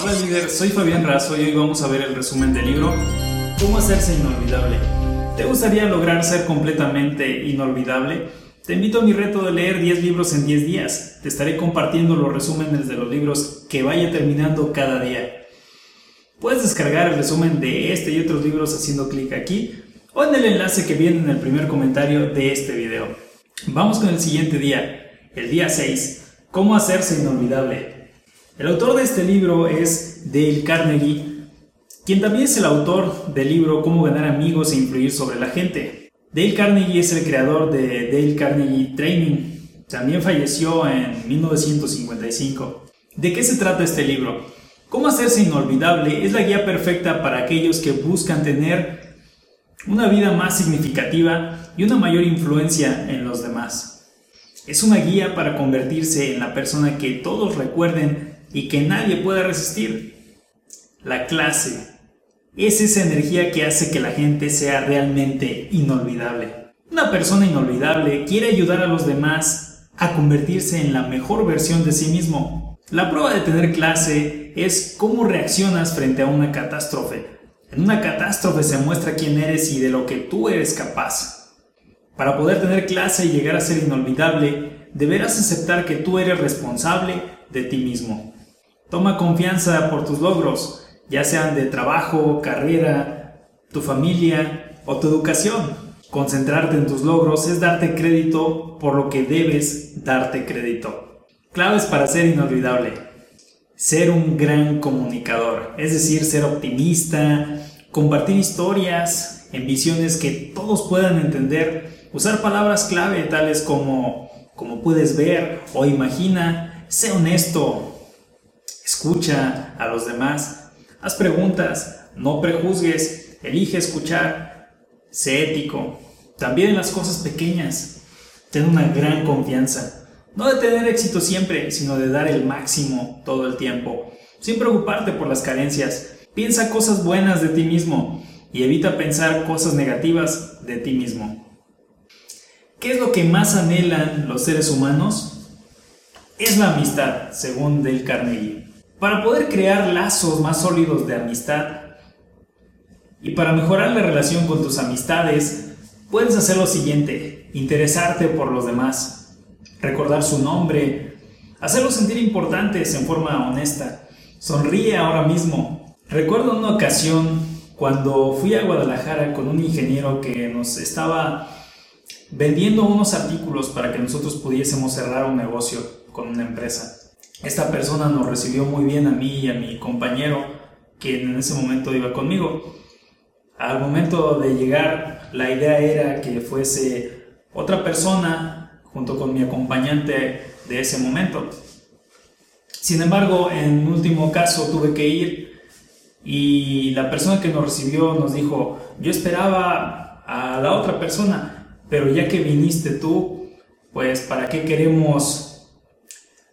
Hola líder, soy Fabián Razo y hoy vamos a ver el resumen del libro Cómo hacerse inolvidable. ¿Te gustaría lograr ser completamente inolvidable? Te invito a mi reto de leer 10 libros en 10 días. Te estaré compartiendo los resúmenes de los libros que vaya terminando cada día. Puedes descargar el resumen de este y otros libros haciendo clic aquí o en el enlace que viene en el primer comentario de este video. Vamos con el siguiente día, el día 6, cómo hacerse inolvidable. El autor de este libro es Dale Carnegie, quien también es el autor del libro Cómo ganar amigos e influir sobre la gente. Dale Carnegie es el creador de Dale Carnegie Training. También falleció en 1955. ¿De qué se trata este libro? Cómo hacerse inolvidable es la guía perfecta para aquellos que buscan tener una vida más significativa y una mayor influencia en los demás. Es una guía para convertirse en la persona que todos recuerden y que nadie pueda resistir. La clase es esa energía que hace que la gente sea realmente inolvidable. Una persona inolvidable quiere ayudar a los demás a convertirse en la mejor versión de sí mismo. La prueba de tener clase es cómo reaccionas frente a una catástrofe. En una catástrofe se muestra quién eres y de lo que tú eres capaz. Para poder tener clase y llegar a ser inolvidable, deberás aceptar que tú eres responsable de ti mismo. Toma confianza por tus logros, ya sean de trabajo, carrera, tu familia o tu educación. Concentrarte en tus logros es darte crédito por lo que debes darte crédito. Claves para ser inolvidable. Ser un gran comunicador, es decir, ser optimista, compartir historias en visiones que todos puedan entender, usar palabras clave tales como como puedes ver o imagina, sé honesto, Escucha a los demás, haz preguntas, no prejuzgues, elige escuchar, sé ético. También en las cosas pequeñas, ten una gran confianza. No de tener éxito siempre, sino de dar el máximo todo el tiempo. Sin preocuparte por las carencias. Piensa cosas buenas de ti mismo y evita pensar cosas negativas de ti mismo. ¿Qué es lo que más anhelan los seres humanos? Es la amistad, según Del Carnegie. Para poder crear lazos más sólidos de amistad y para mejorar la relación con tus amistades, puedes hacer lo siguiente, interesarte por los demás, recordar su nombre, hacerlos sentir importantes en forma honesta, sonríe ahora mismo. Recuerdo una ocasión cuando fui a Guadalajara con un ingeniero que nos estaba vendiendo unos artículos para que nosotros pudiésemos cerrar un negocio con una empresa. Esta persona nos recibió muy bien a mí y a mi compañero, quien en ese momento iba conmigo. Al momento de llegar, la idea era que fuese otra persona junto con mi acompañante de ese momento. Sin embargo, en último caso tuve que ir y la persona que nos recibió nos dijo, yo esperaba a la otra persona, pero ya que viniste tú, pues ¿para qué queremos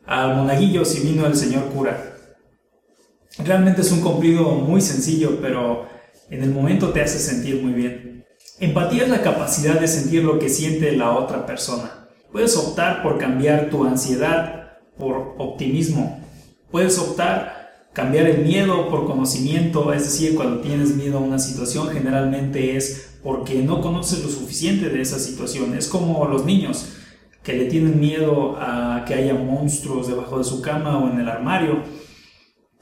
al monaguillo si vino el señor cura. Realmente es un cumplido muy sencillo, pero en el momento te hace sentir muy bien. Empatía es la capacidad de sentir lo que siente la otra persona. Puedes optar por cambiar tu ansiedad por optimismo. Puedes optar cambiar el miedo por conocimiento, es decir, cuando tienes miedo a una situación generalmente es porque no conoces lo suficiente de esa situación. Es como los niños que le tienen miedo a que haya monstruos debajo de su cama o en el armario.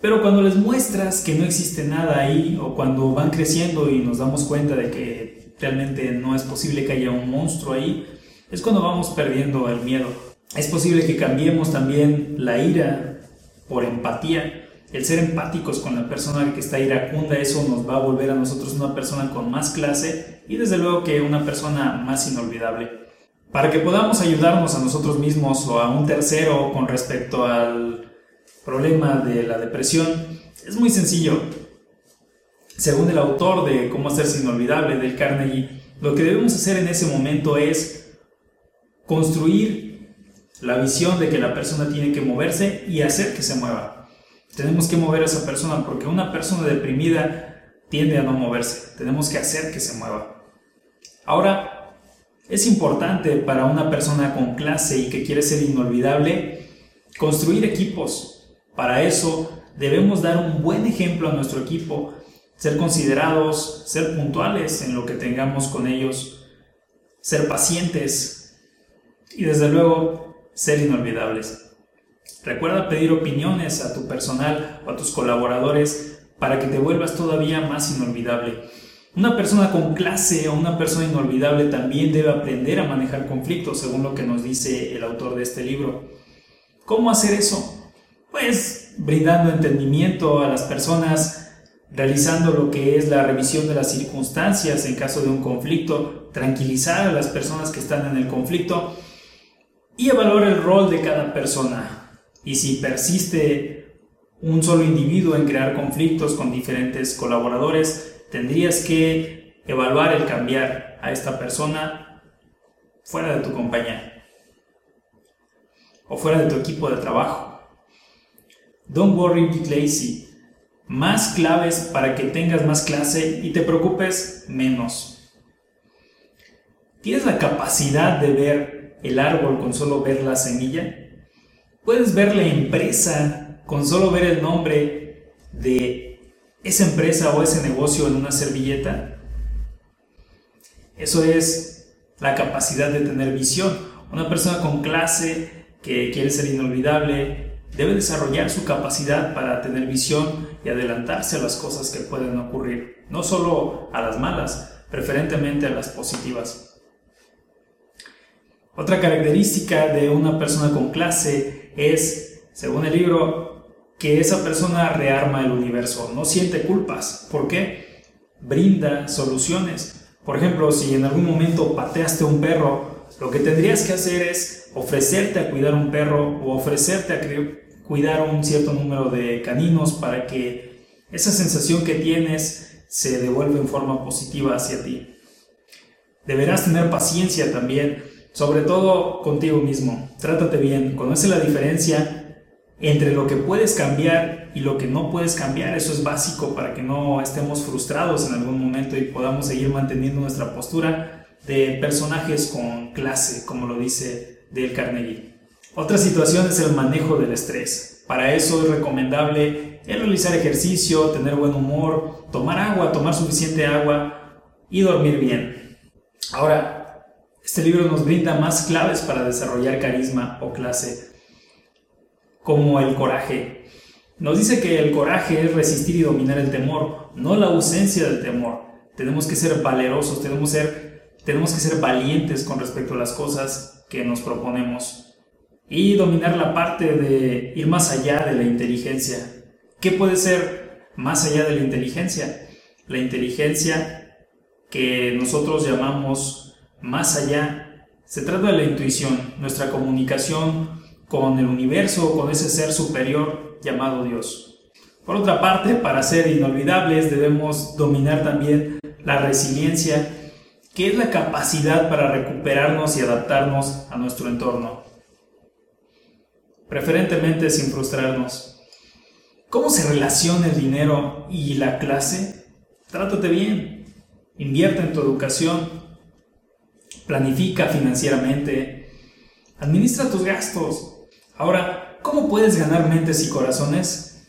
Pero cuando les muestras que no existe nada ahí o cuando van creciendo y nos damos cuenta de que realmente no es posible que haya un monstruo ahí, es cuando vamos perdiendo el miedo. Es posible que cambiemos también la ira por empatía. El ser empáticos con la persona que está iracunda, eso nos va a volver a nosotros una persona con más clase y desde luego que una persona más inolvidable. Para que podamos ayudarnos a nosotros mismos o a un tercero con respecto al problema de la depresión, es muy sencillo. Según el autor de Cómo hacerse inolvidable del Carnegie, lo que debemos hacer en ese momento es construir la visión de que la persona tiene que moverse y hacer que se mueva. Tenemos que mover a esa persona porque una persona deprimida tiende a no moverse. Tenemos que hacer que se mueva. Ahora, es importante para una persona con clase y que quiere ser inolvidable construir equipos. Para eso debemos dar un buen ejemplo a nuestro equipo, ser considerados, ser puntuales en lo que tengamos con ellos, ser pacientes y desde luego ser inolvidables. Recuerda pedir opiniones a tu personal o a tus colaboradores para que te vuelvas todavía más inolvidable. Una persona con clase o una persona inolvidable también debe aprender a manejar conflictos, según lo que nos dice el autor de este libro. ¿Cómo hacer eso? Pues brindando entendimiento a las personas, realizando lo que es la revisión de las circunstancias en caso de un conflicto, tranquilizar a las personas que están en el conflicto y evaluar el rol de cada persona, y si persiste un solo individuo en crear conflictos con diferentes colaboradores, tendrías que evaluar el cambiar a esta persona fuera de tu compañía o fuera de tu equipo de trabajo. Don't worry, be lazy. Más claves para que tengas más clase y te preocupes menos. ¿Tienes la capacidad de ver el árbol con solo ver la semilla? Puedes ver la empresa con solo ver el nombre de esa empresa o ese negocio en una servilleta. Eso es la capacidad de tener visión. Una persona con clase que quiere ser inolvidable debe desarrollar su capacidad para tener visión y adelantarse a las cosas que pueden ocurrir, no solo a las malas, preferentemente a las positivas. Otra característica de una persona con clase es, según el libro, que esa persona rearma el universo, no siente culpas. ¿Por qué? Brinda soluciones. Por ejemplo, si en algún momento pateaste un perro, lo que tendrías que hacer es ofrecerte a cuidar un perro o ofrecerte a cuidar un cierto número de caninos para que esa sensación que tienes se devuelva en forma positiva hacia ti. Deberás tener paciencia también sobre todo contigo mismo. Trátate bien, conoce la diferencia entre lo que puedes cambiar y lo que no puedes cambiar. Eso es básico para que no estemos frustrados en algún momento y podamos seguir manteniendo nuestra postura de personajes con clase, como lo dice Dale Carnegie. Otra situación es el manejo del estrés. Para eso es recomendable realizar ejercicio, tener buen humor, tomar agua, tomar suficiente agua y dormir bien. Ahora, este libro nos brinda más claves para desarrollar carisma o clase, como el coraje. Nos dice que el coraje es resistir y dominar el temor, no la ausencia del temor. Tenemos que ser valerosos, tenemos, ser, tenemos que ser valientes con respecto a las cosas que nos proponemos. Y dominar la parte de ir más allá de la inteligencia. ¿Qué puede ser más allá de la inteligencia? La inteligencia que nosotros llamamos más allá. Se trata de la intuición, nuestra comunicación con el universo, con ese ser superior llamado Dios. Por otra parte, para ser inolvidables debemos dominar también la resiliencia, que es la capacidad para recuperarnos y adaptarnos a nuestro entorno. Preferentemente sin frustrarnos. ¿Cómo se relaciona el dinero y la clase? Trátate bien. Invierte en tu educación, planifica financieramente, administra tus gastos. Ahora, ¿cómo puedes ganar mentes y corazones?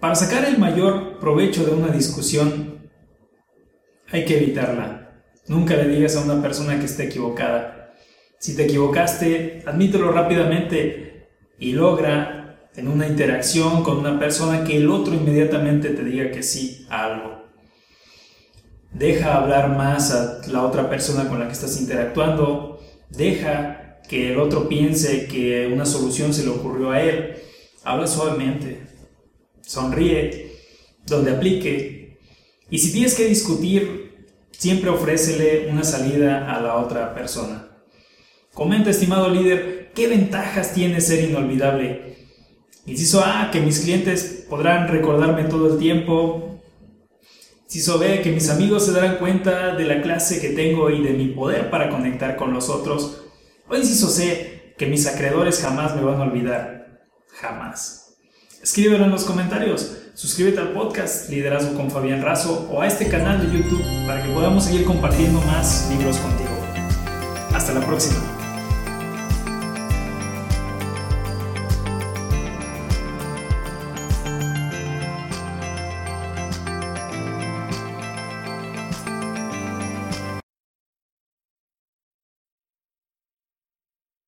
Para sacar el mayor provecho de una discusión, hay que evitarla. Nunca le digas a una persona que esté equivocada. Si te equivocaste, admítelo rápidamente y logra en una interacción con una persona que el otro inmediatamente te diga que sí a algo. Deja hablar más a la otra persona con la que estás interactuando. Deja que el otro piense que una solución se le ocurrió a él. Habla suavemente. Sonríe donde aplique. Y si tienes que discutir, siempre ofrécele una salida a la otra persona. Comenta, estimado líder, qué ventajas tiene ser inolvidable. Inciso A, que mis clientes podrán recordarme todo el tiempo, si ve que mis amigos se darán cuenta de la clase que tengo y de mi poder para conectar con los otros. O inciso C, que mis acreedores jamás me van a olvidar. Jamás. Escríbelo en los comentarios. Suscríbete al podcast Liderazgo con Fabián Razo o a este canal de YouTube para que podamos seguir compartiendo más libros contigo. Hasta la próxima.